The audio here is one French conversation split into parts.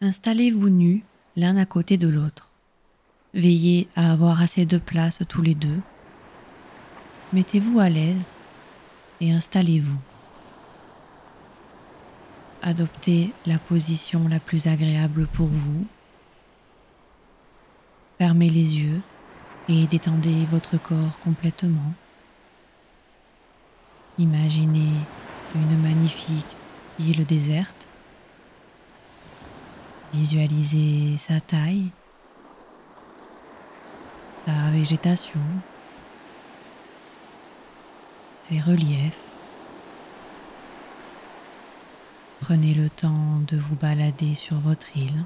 Installez-vous nus l'un à côté de l'autre. Veillez à avoir assez de place tous les deux. Mettez-vous à l'aise et installez-vous. Adoptez la position la plus agréable pour vous. Fermez les yeux et détendez votre corps complètement. Imaginez une magnifique île déserte Visualisez sa taille, sa végétation, ses reliefs. Prenez le temps de vous balader sur votre île.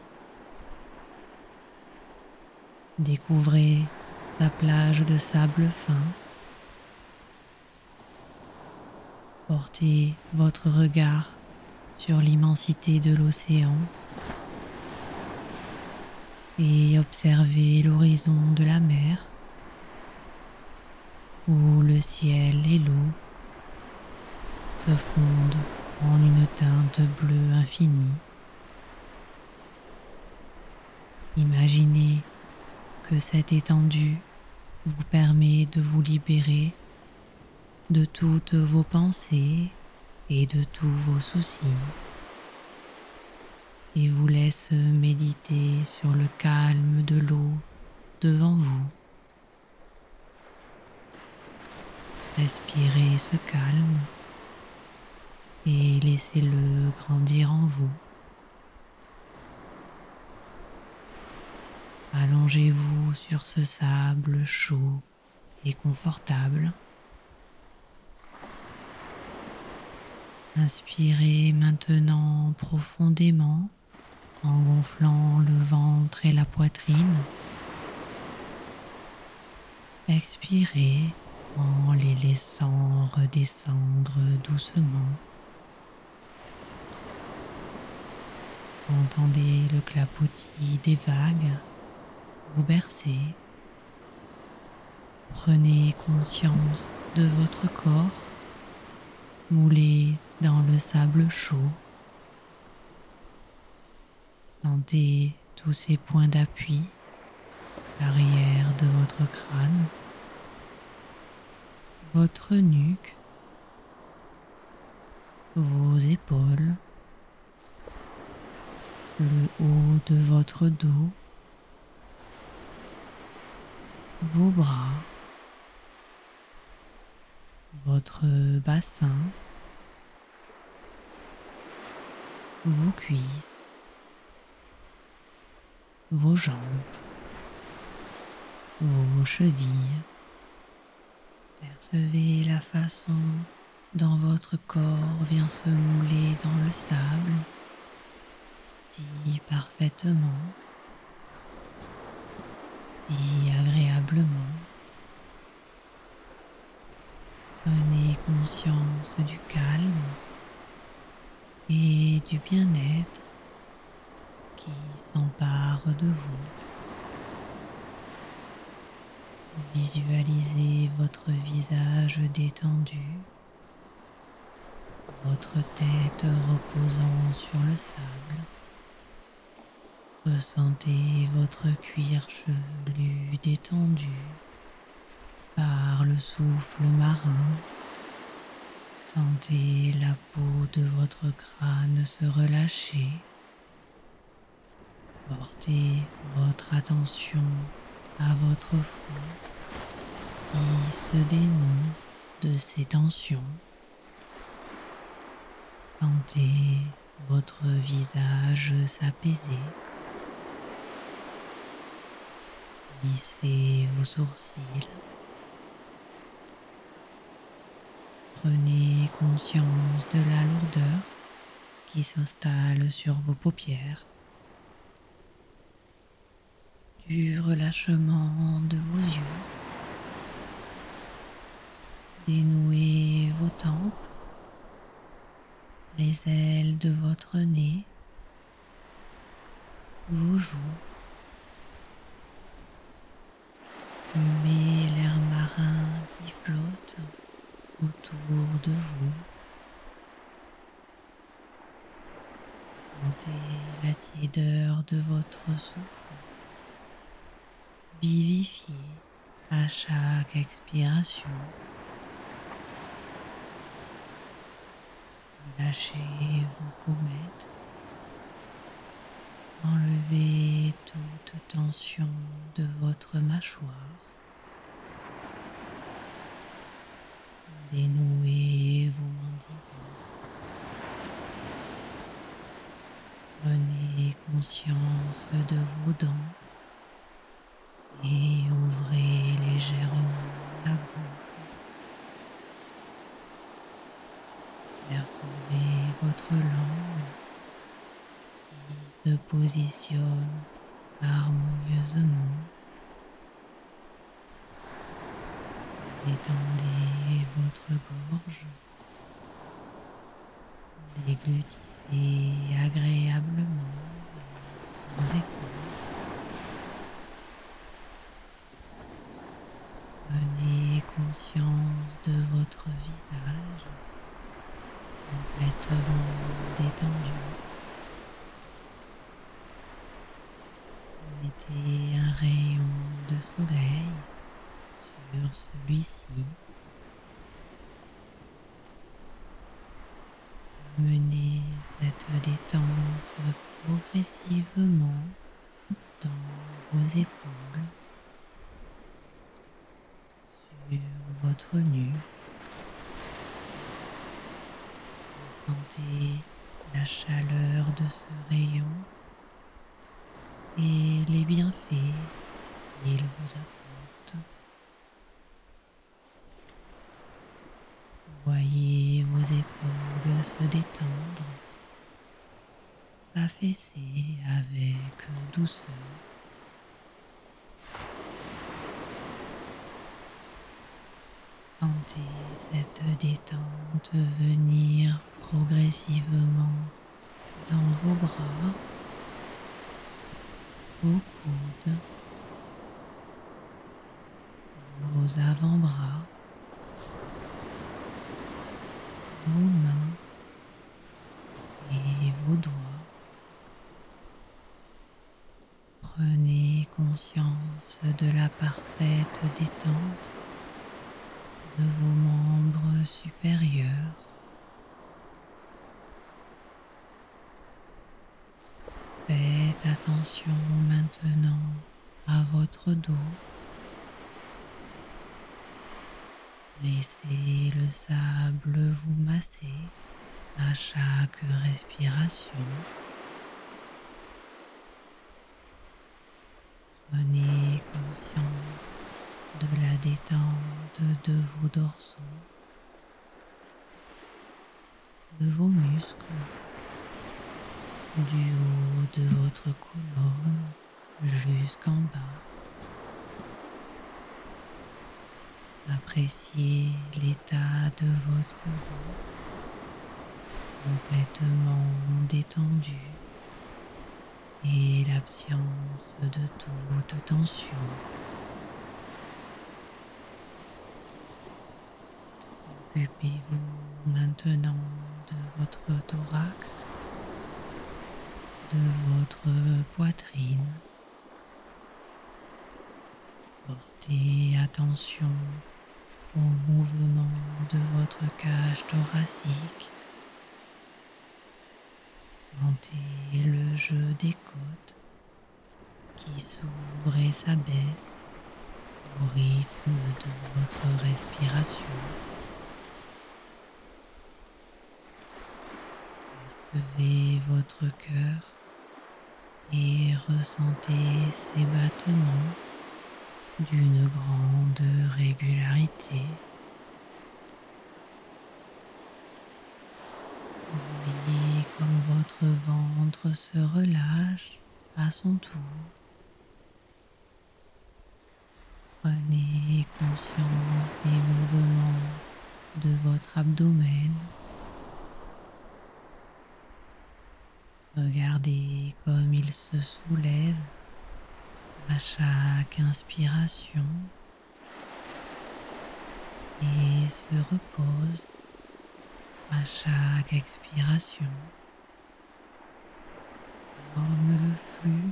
Découvrez sa plage de sable fin. Portez votre regard sur l'immensité de l'océan et observez l'horizon de la mer où le ciel et l'eau se fondent en une teinte bleue infinie. Imaginez que cette étendue vous permet de vous libérer de toutes vos pensées et de tous vos soucis et vous laisse méditer sur le calme de l'eau devant vous. Respirez ce calme et laissez-le grandir en vous. Allongez-vous sur ce sable chaud et confortable. Inspirez maintenant profondément en gonflant le ventre et la poitrine. Expirez en les laissant redescendre doucement. Entendez le clapotis des vagues vous bercer. Prenez conscience de votre corps moulé dans le sable chaud. Sentez tous ces points d'appui, l'arrière de votre crâne, votre nuque, vos épaules, le haut de votre dos, vos bras, votre bassin, vos cuisses vos jambes, vos chevilles. Percevez la façon dont votre corps vient se mouler dans le sable si parfaitement, si agréablement. Prenez conscience du calme et du bien-être qui s'empare de vous. Visualisez votre visage détendu, votre tête reposant sur le sable. Ressentez votre cuir chevelu détendu par le souffle marin. Sentez la peau de votre crâne se relâcher. Portez votre attention à front qui se dénoue de ses tensions. Sentez votre visage s'apaiser. Lissez vos sourcils. Prenez conscience de la lourdeur qui s'installe sur vos paupières du relâchement de vos yeux. Dénouez vos tempes, les ailes de votre nez, vos joues. Humez l'air marin qui flotte autour de vous. Sentez la tiédeur de votre souffle vivifié à chaque expiration. Lâchez vos pommettes. Enlevez toute tension de votre mâchoire. Dénouez vos mandibules. Prenez conscience de vos dents et ouvrez légèrement la bouche. Percevez votre langue qui se positionne harmonieusement. Détendez votre gorge. Déglutissez agréablement vos. La chaleur de ce rayon et les bienfaits qu'il vous apporte. Voyez vos épaules se détendre, s'affaisser avec douceur. Sentez cette détente venir progressivement dans vos bras, vos coudes, vos avant-bras, vos mains et vos doigts. Prenez conscience de la parfaite détente de vos membres supérieurs. Faites attention maintenant à votre dos. Laissez le sable vous masser à chaque respiration. Prenez conscience de la détente de vos dorsaux, de vos muscles, du haut de votre colonne jusqu'en bas. Appréciez l'état de votre dos complètement détendu et l'absence de toute tension. Occupez-vous maintenant de votre thorax, de votre poitrine. Portez attention au mouvement de votre cage thoracique. Sentez le jeu des côtes qui s'ouvre et s'abaisse au rythme de votre respiration. Percevez votre cœur ressentez ses battements d'une grande régularité. Voyez comme votre ventre se relâche à son tour. Prenez conscience des mouvements de votre abdomen Regardez comme il se soulève à chaque inspiration et se repose à chaque expiration comme le flux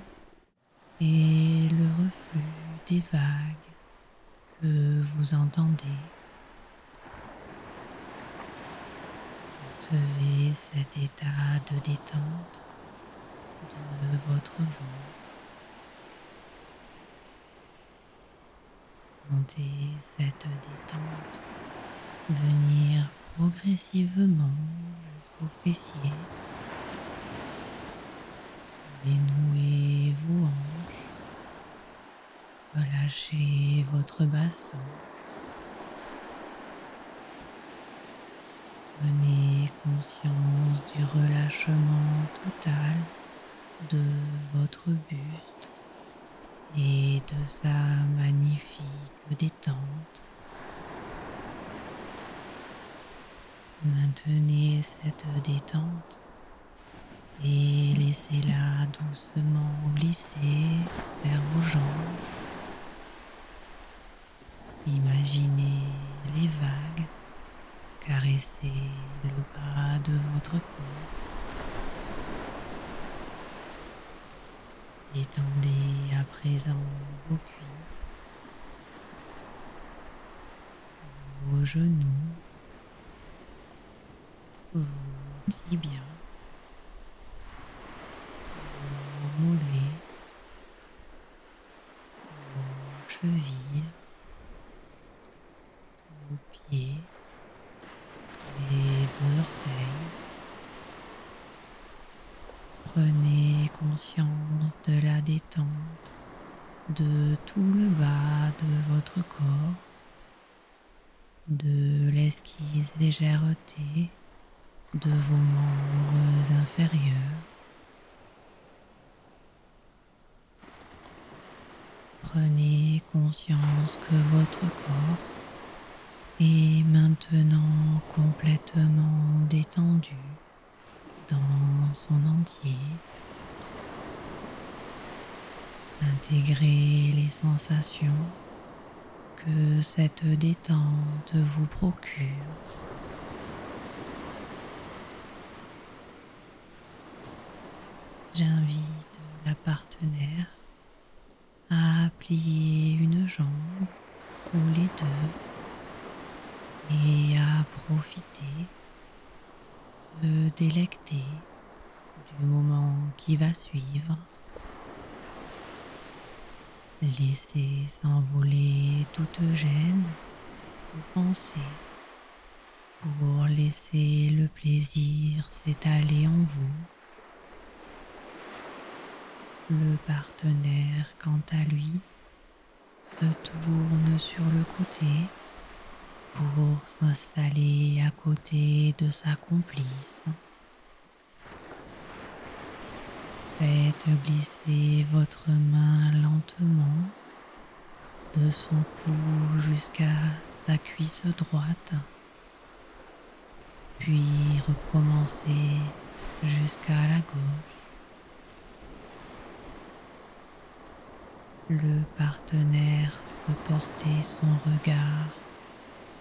et le reflux des vagues que vous entendez. Percevez cet état de détente de votre ventre. Sentez cette détente venir progressivement jusqu'au fessier. Dénouez vos hanches. Relâchez votre bassin. Conscience du relâchement total de votre buste et de sa magnifique détente. Maintenez cette détente et de tout le bas de votre corps, de l'esquisse légèreté de vos membres inférieurs. Prenez conscience que votre corps est maintenant complètement détendu dans son entier. Intégrez les sensations que cette détente vous procure. J'invite la partenaire à plier une jambe ou les deux et à profiter, se délecter du moment qui va suivre. Laissez s'envoler toute gêne ou pensée pour laisser le plaisir s'étaler en vous. Le partenaire, quant à lui, se tourne sur le côté pour s'installer à côté de sa complice. Faites glisser votre main lentement de son cou jusqu'à sa cuisse droite, puis recommencez jusqu'à la gauche. Le partenaire peut porter son regard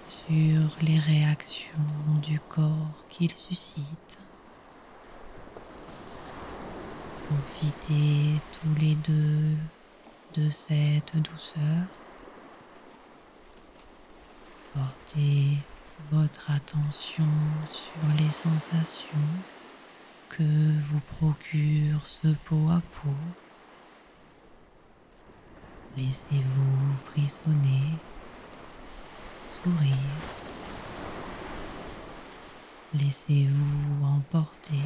sur les réactions du corps qu'il suscite. Profitez tous les deux de cette douceur. Portez votre attention sur les sensations que vous procure ce peau à peau Laissez-vous frissonner, sourire. Laissez-vous emporter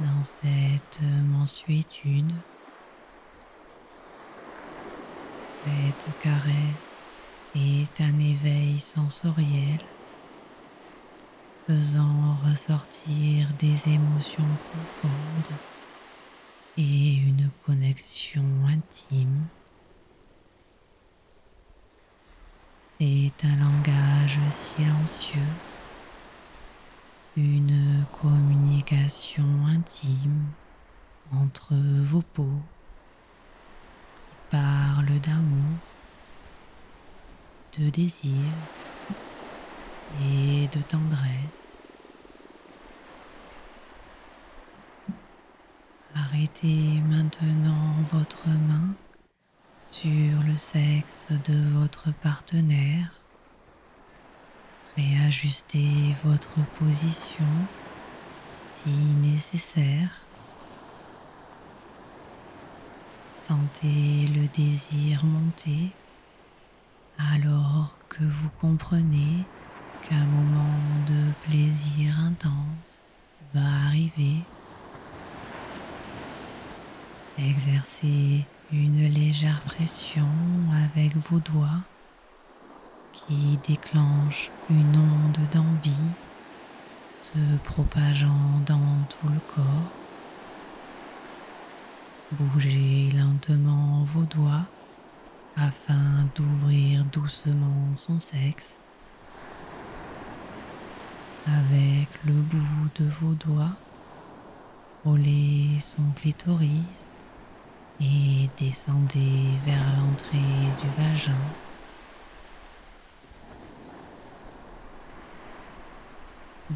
dans cette mensuétude. Cette caresse est un éveil sensoriel faisant ressortir des émotions profondes et une connexion intime C'est un langage silencieux, une communication intime entre vos peaux qui parle d'amour, de désir et de tendresse. Arrêtez maintenant votre main sur le sexe de votre partenaire. Réajustez votre position si nécessaire. Sentez le désir monter alors que vous comprenez qu'un moment de plaisir intense va arriver. Exercez une légère pression avec vos doigts qui déclenche une onde d'envie se propageant dans tout le corps. Bougez lentement vos doigts afin d'ouvrir doucement son sexe. Avec le bout de vos doigts, roulez son clitoris et descendez vers l'entrée du vagin.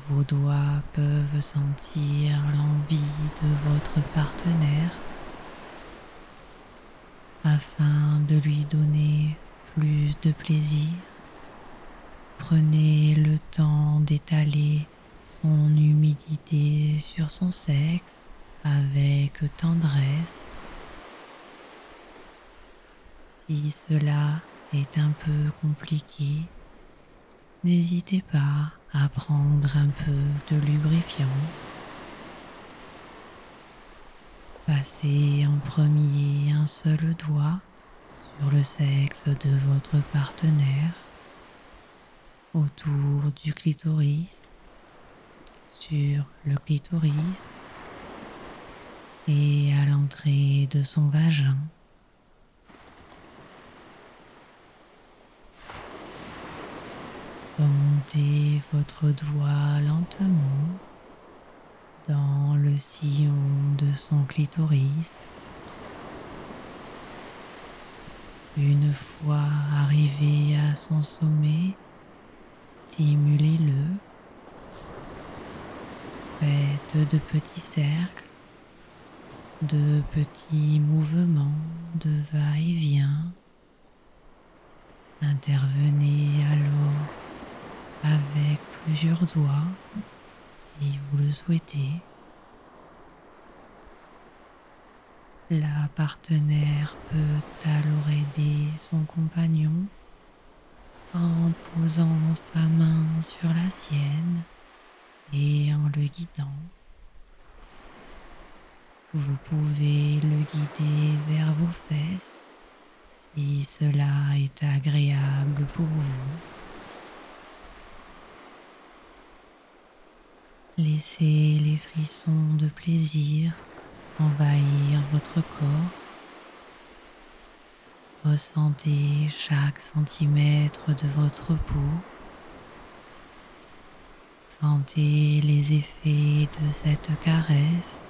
Vos doigts peuvent sentir l'envie de votre partenaire afin de lui donner plus de plaisir. Prenez le temps d'étaler son humidité sur son sexe avec tendresse Si cela est un peu compliqué, n'hésitez pas à prendre un peu de lubrifiant. Passez en premier un seul doigt sur le sexe de votre partenaire, autour du clitoris, sur le clitoris et à l'entrée de son vagin. Remontez votre doigt lentement dans le sillon de son clitoris. Une fois arrivé à son sommet, stimulez-le. Faites de petits cercles, de petits mouvements de va-et-vient. Intervenez alors avec plusieurs doigts si vous le souhaitez. La partenaire peut alors aider son compagnon en posant sa main sur la sienne et en le guidant. Vous pouvez le guider vers vos fesses si cela est agréable pour vous. Laissez les frissons de plaisir envahir votre corps. Ressentez chaque centimètre de votre peau. Sentez les effets de cette caresse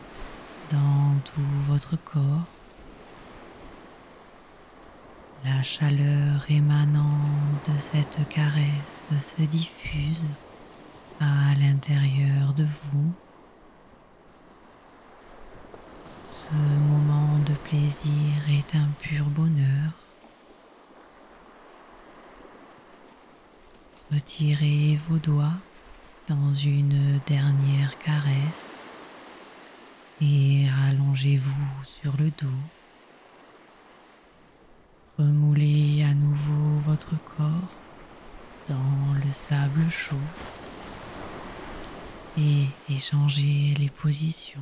dans tout votre corps. La chaleur émanant de cette caresse se diffuse à l'intérieur de vous. Ce moment de plaisir est un pur bonheur. Retirez vos doigts dans une dernière caresse et allongez-vous sur le dos. Remoulez à nouveau votre corps dans le sable chaud et échangez les positions.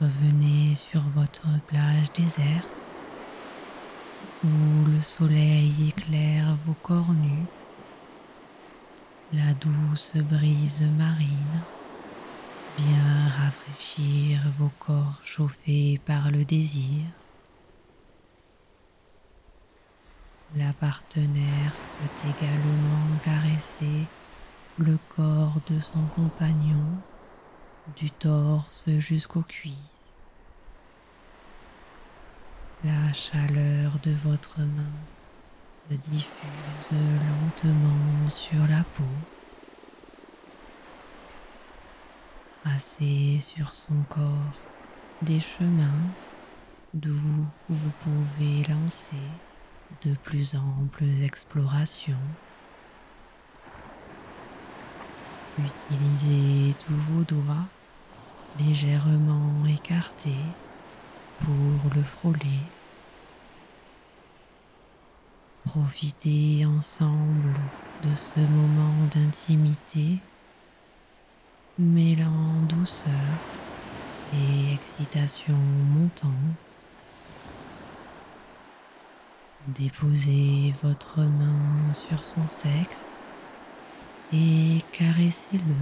Revenez sur votre plage déserte où le soleil éclaire vos corps nus. La douce brise marine vient rafraîchir vos corps chauffés par le désir. La partenaire peut également caresser le corps de son compagnon du torse jusqu'aux cuisses. La chaleur de votre main se diffuse lentement sur la peau. Tracez sur son corps des chemins d'où vous pouvez lancer de plus amples explorations. Utilisez tous vos doigts légèrement écartés pour le frôler. Profitez ensemble de ce moment d'intimité, mêlant douceur et excitation montante. Déposez votre main sur son sexe et caressez-le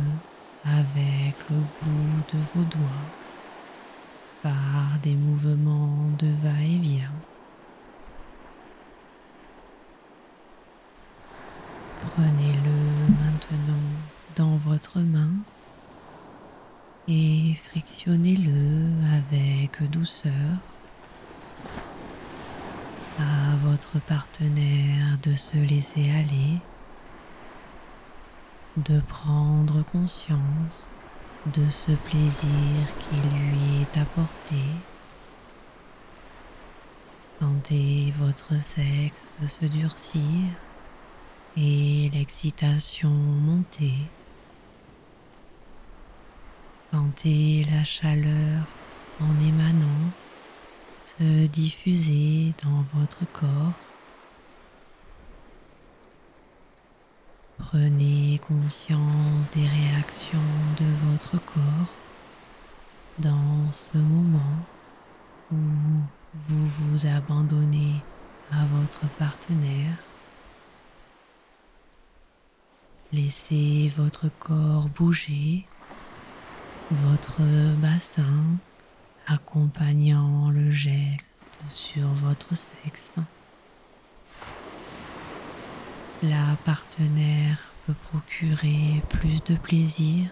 avec le bout de vos doigts par des mouvements de va-et-vient. Prenez-le maintenant dans votre main et frictionnez-le avec douceur à votre partenaire de se laisser aller, de prendre conscience de ce plaisir qui lui est apporté. Sentez votre sexe se durcir et l'excitation monter. Sentez la chaleur en émanant se diffuser dans votre corps. Prenez conscience des réactions de votre corps dans ce moment où vous vous abandonnez à votre partenaire. Laissez votre corps bouger, votre bassin accompagnant le geste sur votre sexe. La partenaire peut procurer plus de plaisir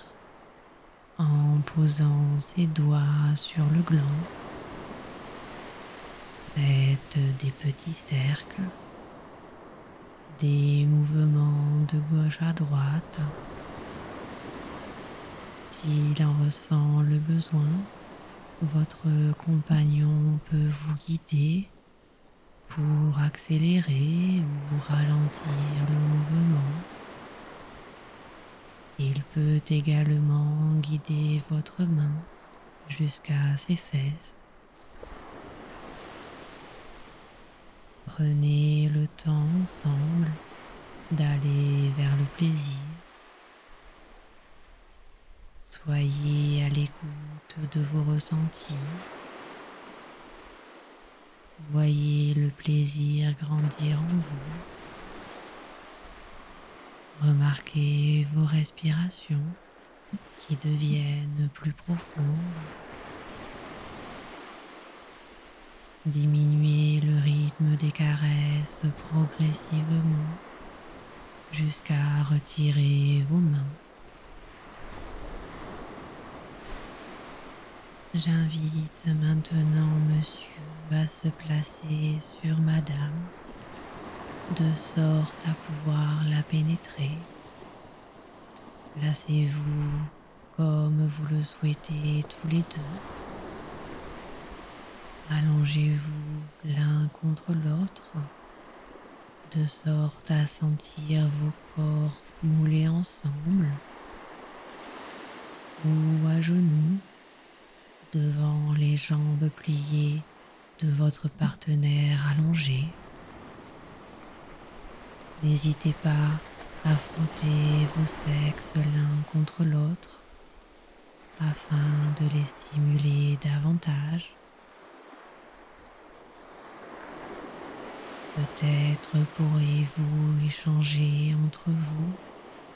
en posant ses doigts sur le gland. Faites des petits cercles, des mouvements de gauche à droite. S'il en ressent le besoin, votre compagnon peut vous guider pour accélérer ou ralentir le mouvement. Il peut également guider votre main jusqu'à ses fesses. Prenez le temps ensemble d'aller vers le plaisir. Soyez à l'écoute de vos ressentis. Voyez le plaisir grandir en vous. Remarquez vos respirations qui deviennent plus profondes. Diminuez le rythme des caresses progressivement jusqu'à retirer vos mains. J'invite maintenant monsieur à se placer sur madame de sorte à pouvoir la pénétrer. Placez-vous comme vous le souhaitez tous les deux. Allongez-vous l'un contre l'autre de sorte à sentir vos corps mouler ensemble ou à genoux jambes pliées de votre partenaire allongé. N'hésitez pas à frotter vos sexes l'un contre l'autre afin de les stimuler davantage. Peut-être pourriez-vous échanger entre vous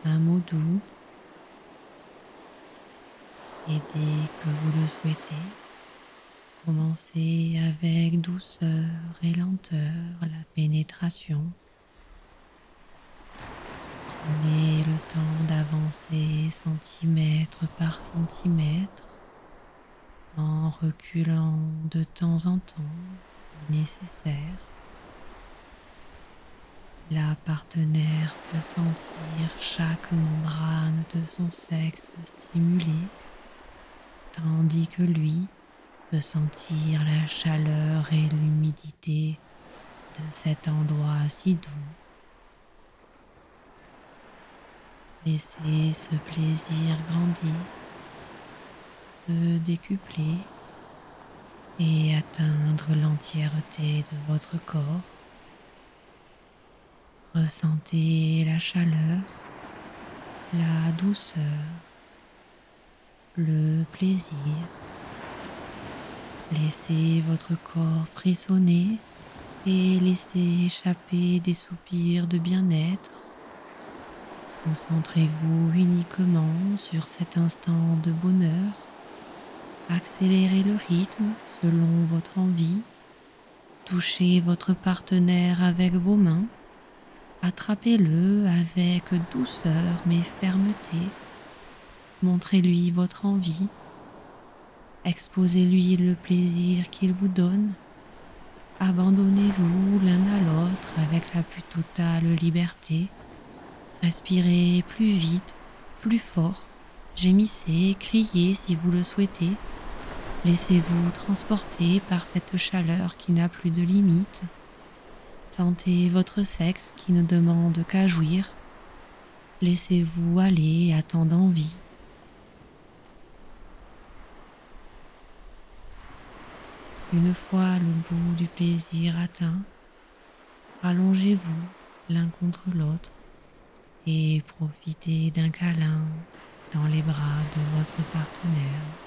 un mot doux et dès que vous le souhaitez, commencez avec douceur et lenteur la pénétration. Prenez le temps d'avancer centimètre par centimètre en reculant de temps en temps si nécessaire. La partenaire peut sentir chaque membrane de son sexe stimulée, tandis que lui peut sentir la chaleur et l'humidité de cet endroit si doux. Laissez ce plaisir grandir, se décupler et atteindre l'entièreté de votre corps. Ressentez la chaleur, la douceur, le plaisir. Laissez votre corps frissonner et laissez échapper des soupirs de bien-être Concentrez-vous uniquement sur cet instant de bonheur. Accélérez le rythme selon votre envie. Touchez votre partenaire avec vos mains. Attrapez-le avec douceur mais fermeté. Montrez-lui votre envie. Exposez-lui le plaisir qu'il vous donne. Abandonnez-vous l'un à l'autre avec la plus totale liberté. Respirez plus vite, plus fort. Gémissez, criez si vous le souhaitez. Laissez-vous transporter par cette chaleur qui n'a plus de limite. Sentez votre sexe qui ne demande qu'à jouir. Laissez-vous aller à tant d'envie. Une fois le bout du plaisir atteint, rallongez-vous l'un contre l'autre et profitez d'un câlin dans les bras de votre partenaire.